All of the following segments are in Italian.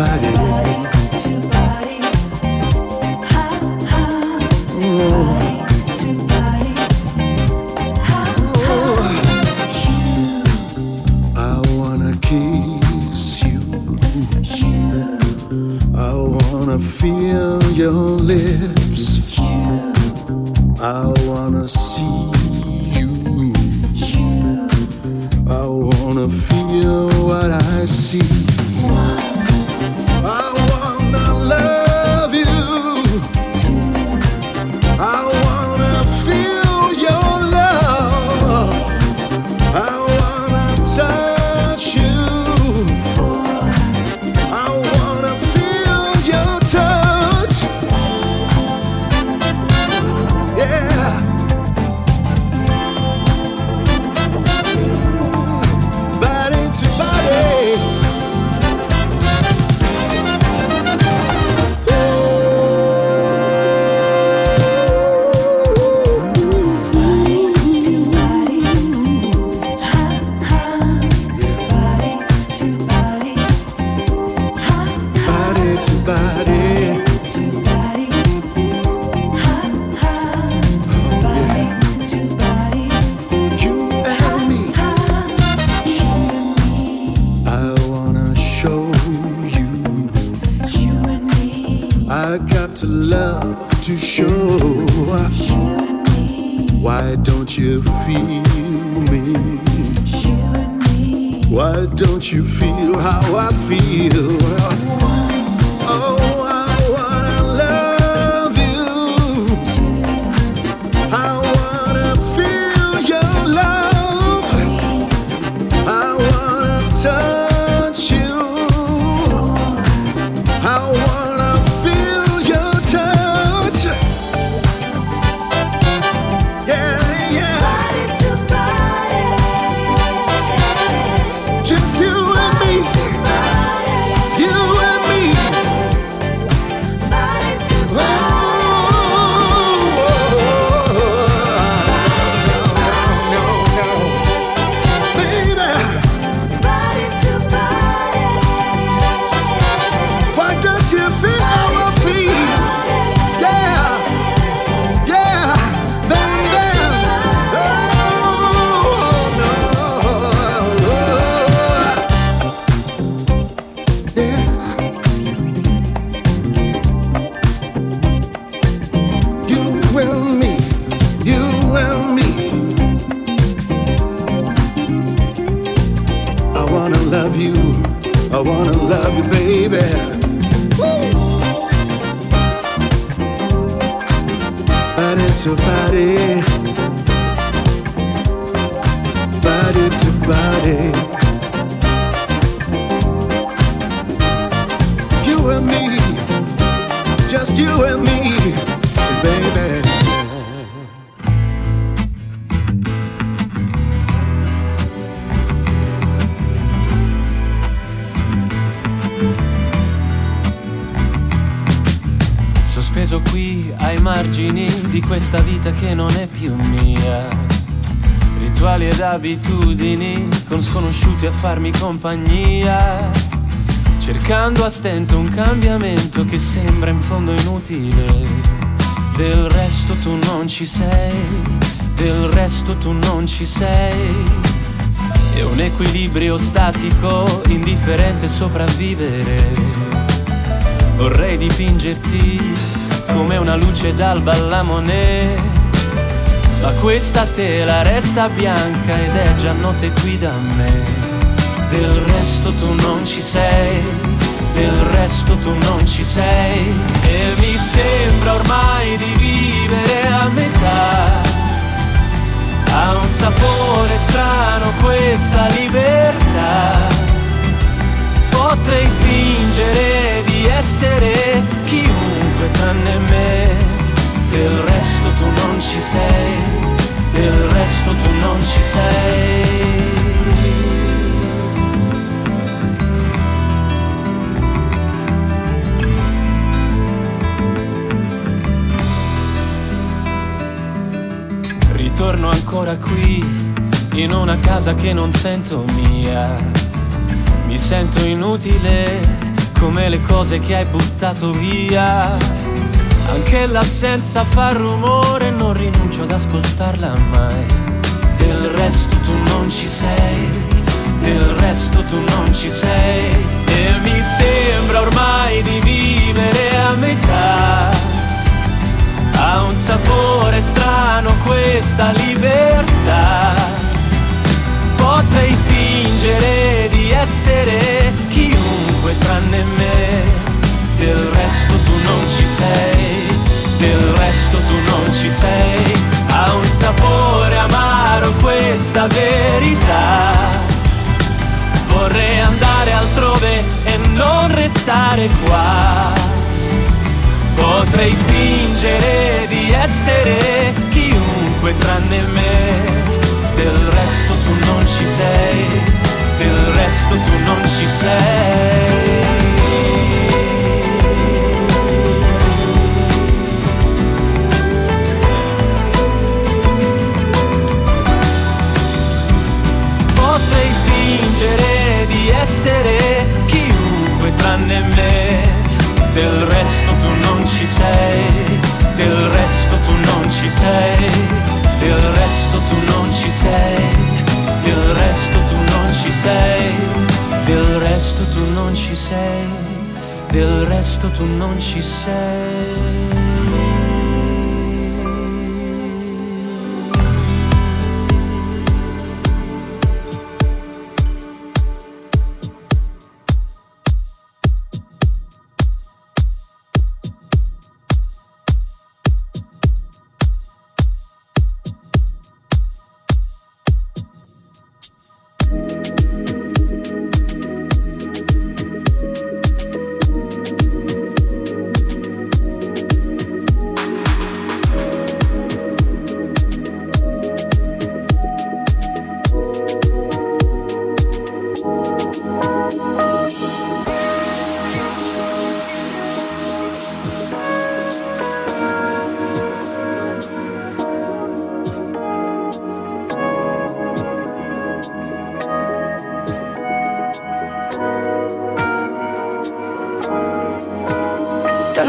body. Farmi compagnia, cercando a stento un cambiamento che sembra in fondo inutile. Del resto tu non ci sei, del resto tu non ci sei. È un equilibrio statico, indifferente sopravvivere. Vorrei dipingerti come una luce d'alba alla moneta ma questa tela resta bianca ed è già notte qui da me. Del resto tu non ci sei, del resto tu non ci sei. E mi sembra ormai di vivere a metà. A un sapore strano questa libertà. Potrei fingere di essere chiunque tranne me, del resto tu non ci sei, del resto tu non ci sei. Ritorno ancora qui, in una casa che non sento mia. Mi sento inutile, come le cose che hai buttato via. Anche l'assenza fa rumore, non rinuncio ad ascoltarla mai. Del resto tu non ci sei, del resto tu non ci sei. E mi sembra ormai di vivere a metà un sapore strano questa libertà. Potrei fingere di essere chiunque tranne me, del resto tu non ci sei, del resto tu non essere chiunque tranne me. Del resto tu non ci sei, del resto tu non ci sei. Potrei fingere di essere chiunque tranne me del resto tu non ci sei, del resto tu non ci sei, del resto tu non ci sei, del resto tu non ci sei, del resto tu non ci sei, del resto tu non ci sei.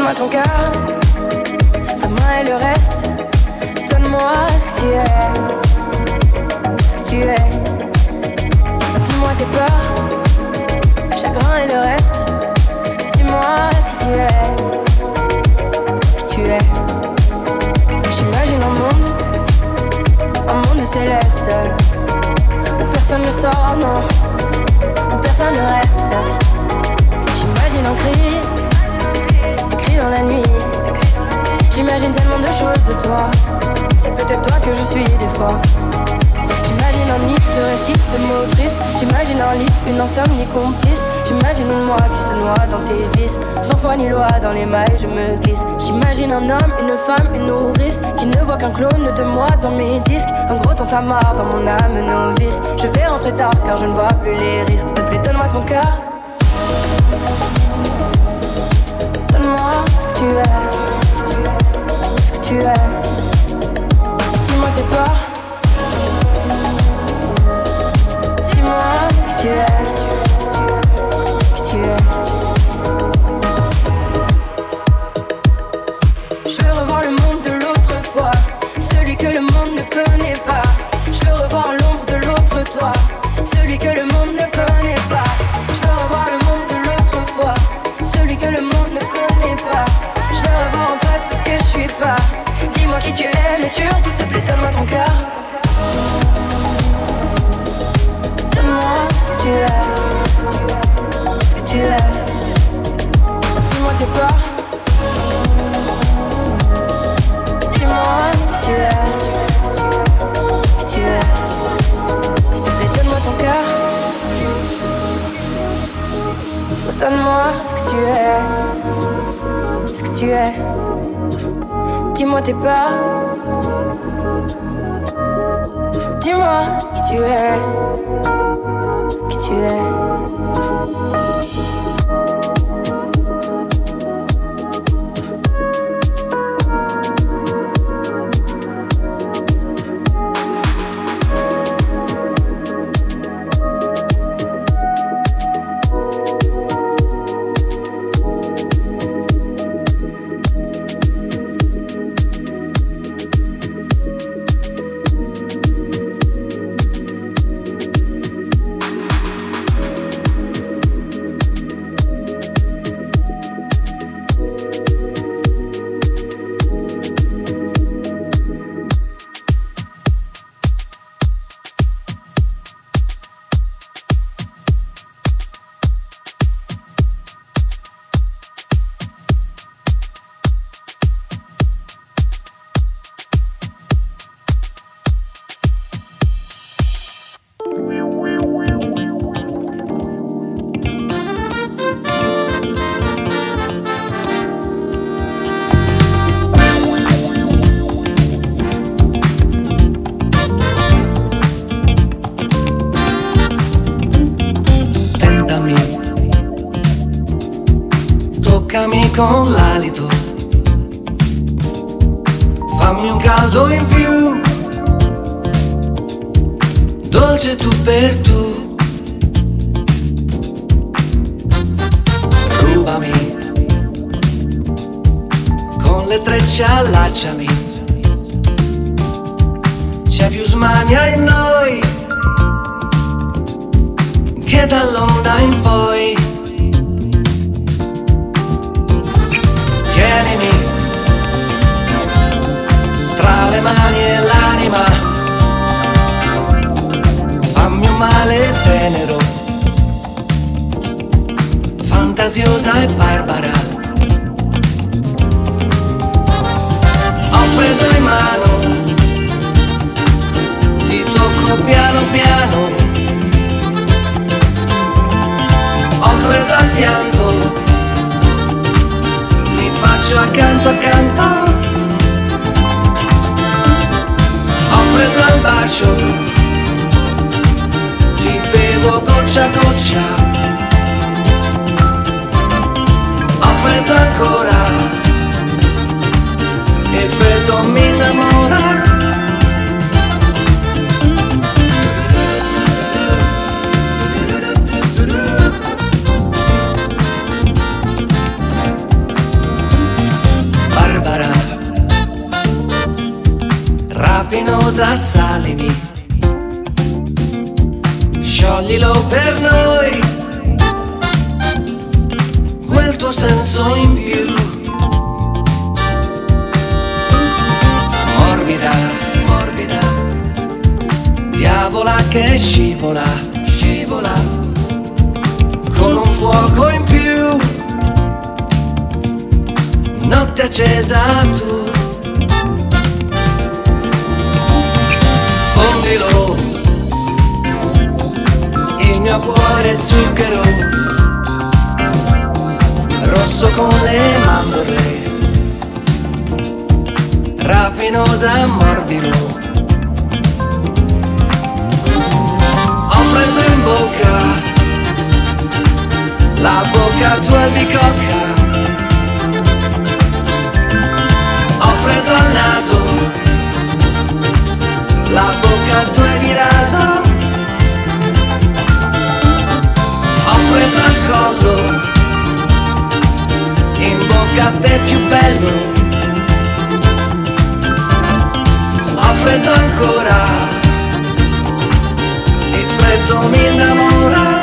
Donne-moi ton cœur, ta main et le reste. Donne-moi ce que tu es, ce que tu es. Dis-moi tes peurs, chagrin et le reste. Dis-moi qui tu es, qui tu es. J'imagine un monde, un monde céleste. Où personne ne sort, non, où personne ne reste. J'imagine un cri J'imagine tellement de choses de toi. C'est peut-être toi que je suis des fois. J'imagine un nid de récits, de mots tristes. J'imagine un lit, une insomnie complice. J'imagine moi qui se noie dans tes vices. Sans foi ni loi, dans les mailles je me glisse. J'imagine un homme, une femme, une nourrice. Qui ne voit qu'un clone de moi dans mes disques. Un gros tentamar dans mon âme novice. Je vais rentrer tard car je ne vois plus les risques. S'il te plaît, donne-moi ton cœur. Tu es. Tu es. Dis-moi tes peurs. Dis-moi qui tu es. Qui tu es. Tu per tu. Rubami, con le trecce allacciami. C'è più smania in noi che dall'onda in poi. tienimi tra le mani e l'anima, male tenero, fantasiosa e barbara. Freddo in mano, ti tocco piano piano, ho freddo al pianto faccio accanto accanto. Ho freddo al bacio goccia a goccia. Ho freddo ancora. E freddo mi innamora. Rapinosa salimi scioglilo per noi. Quel tuo senso in più. Morbida morbida. Diavola che scivola scivola. Con un fuoco in più. Notte accesa tu mio cuore zucchero rosso con le mandorle. Rapinosa mordilo. Ho freddo in bocca la bocca tua di cocca. Ho freddo al naso la bocca tua di raso collo. In bocca a te più bello. Ho freddo ancora. Il freddo mi innamora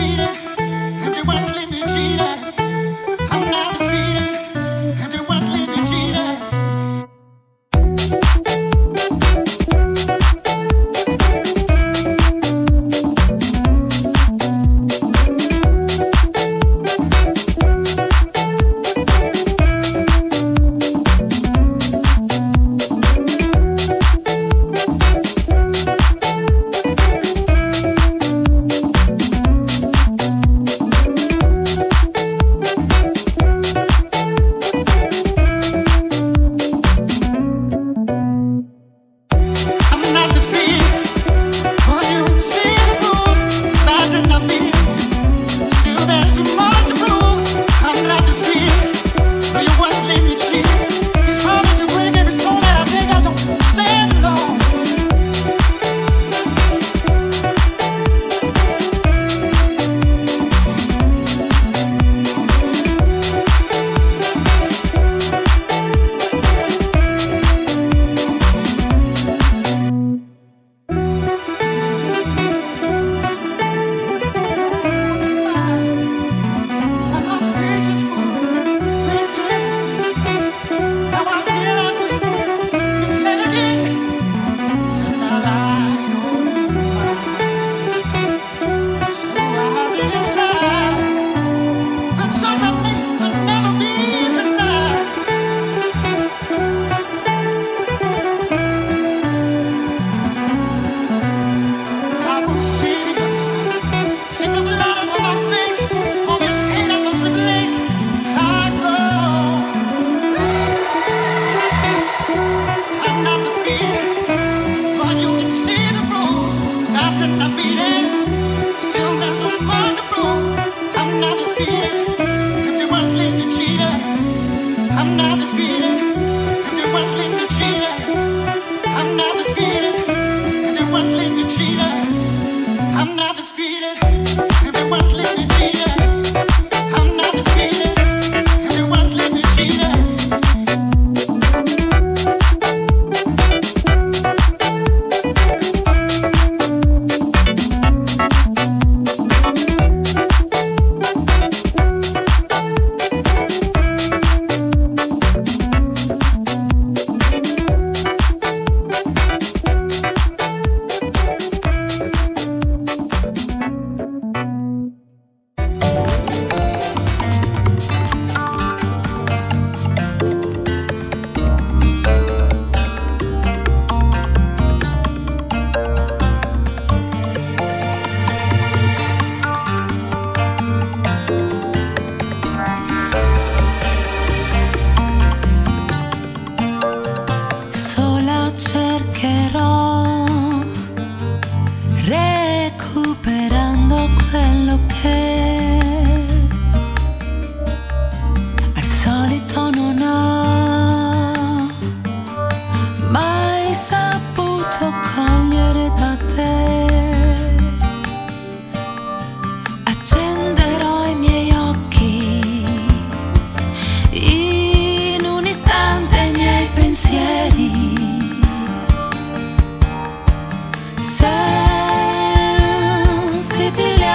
read it.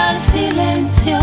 al silencio.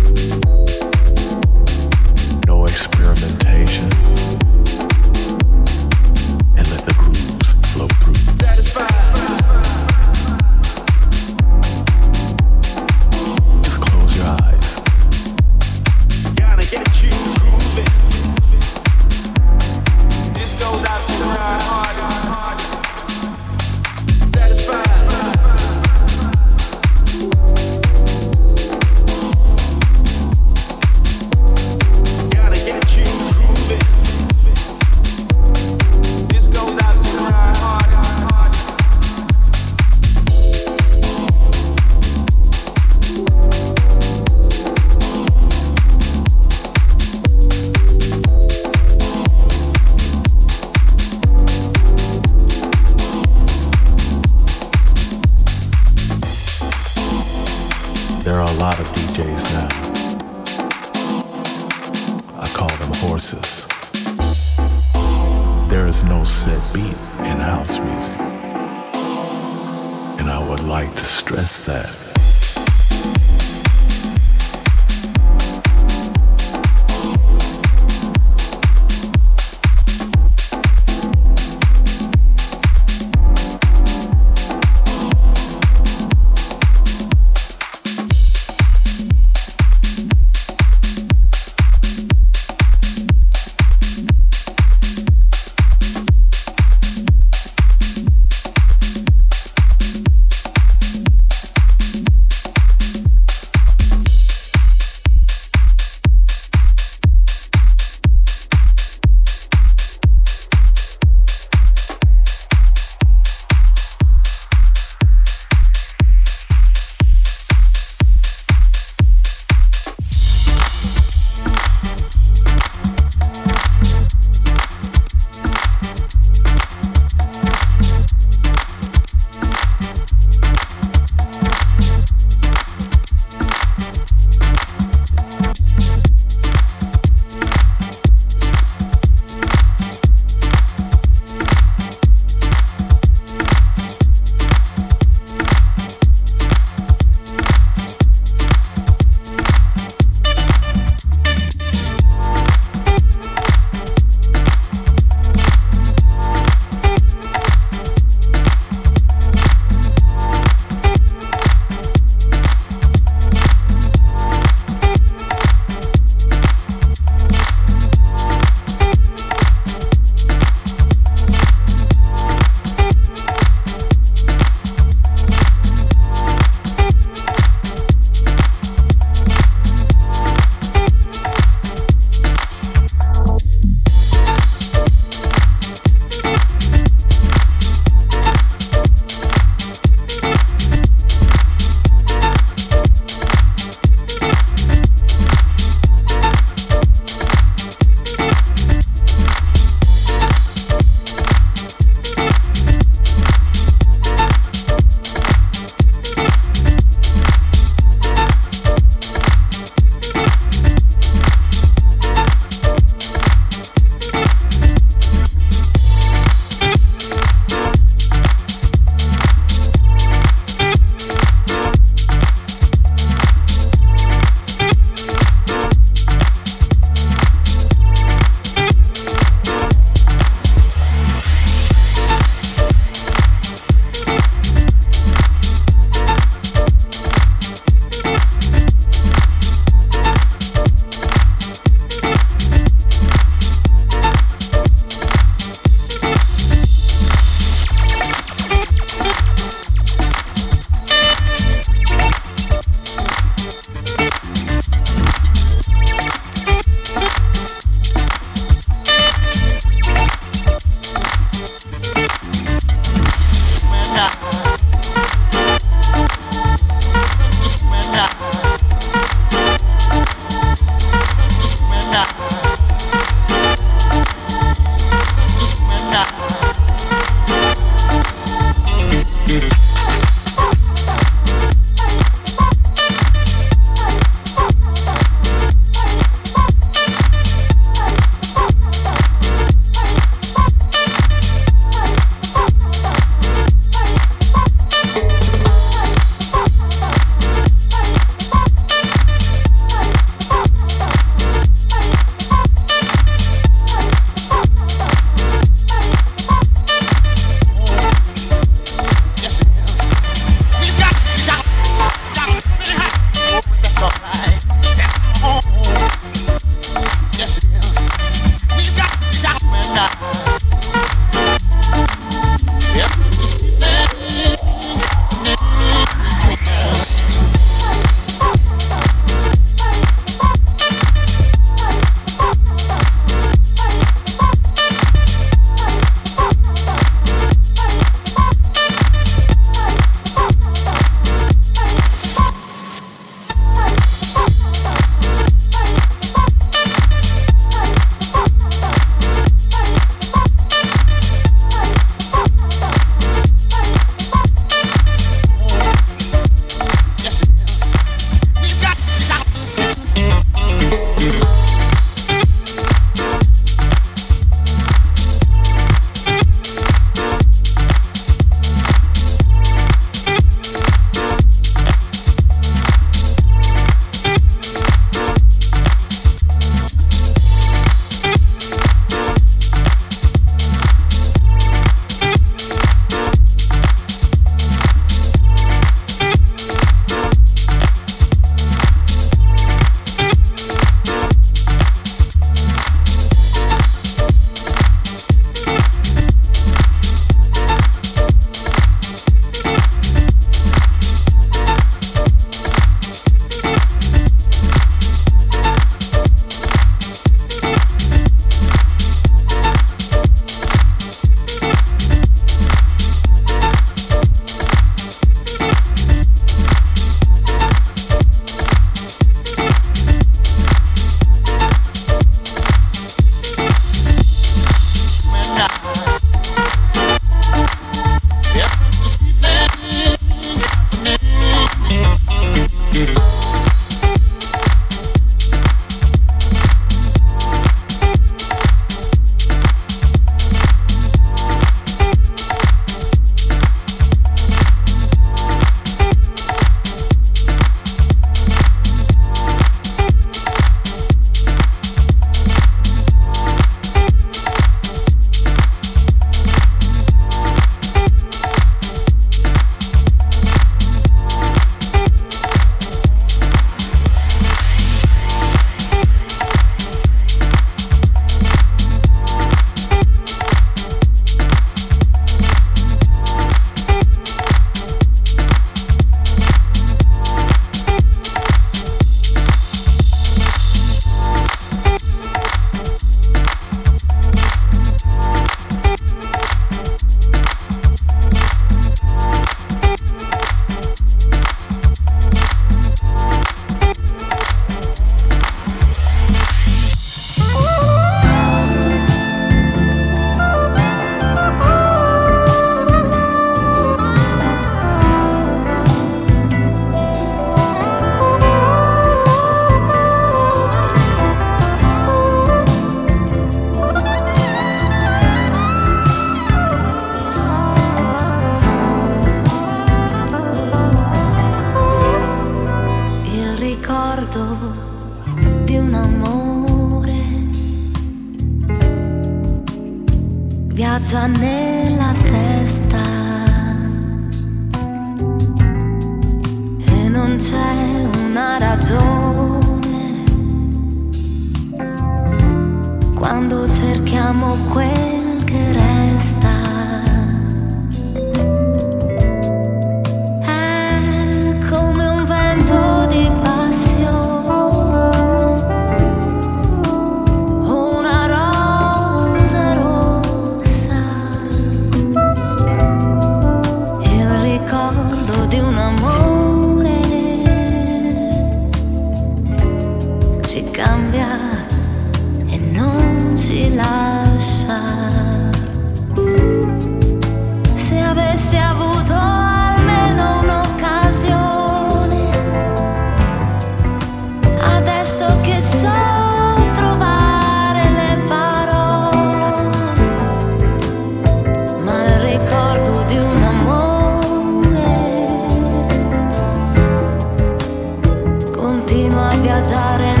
viaggiare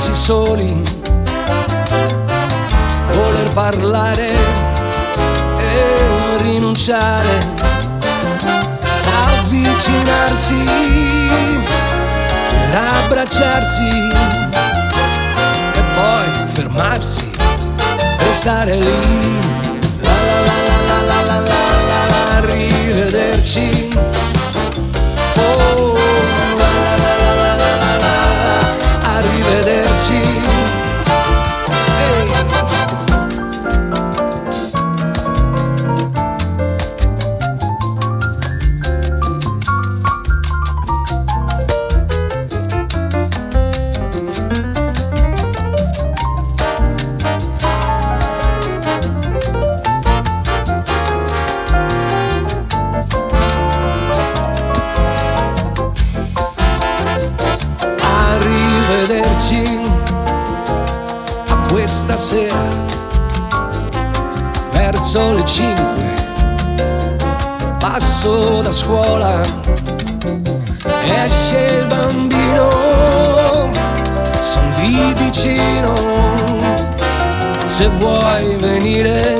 sentirsi soli, voler parlare e rinunciare, avvicinarsi per abbracciarsi e poi fermarsi, e stare lì. La la la la la la la la, la rivederci. Oh, a scuola, esce il bambino, son lì vicino, se vuoi venire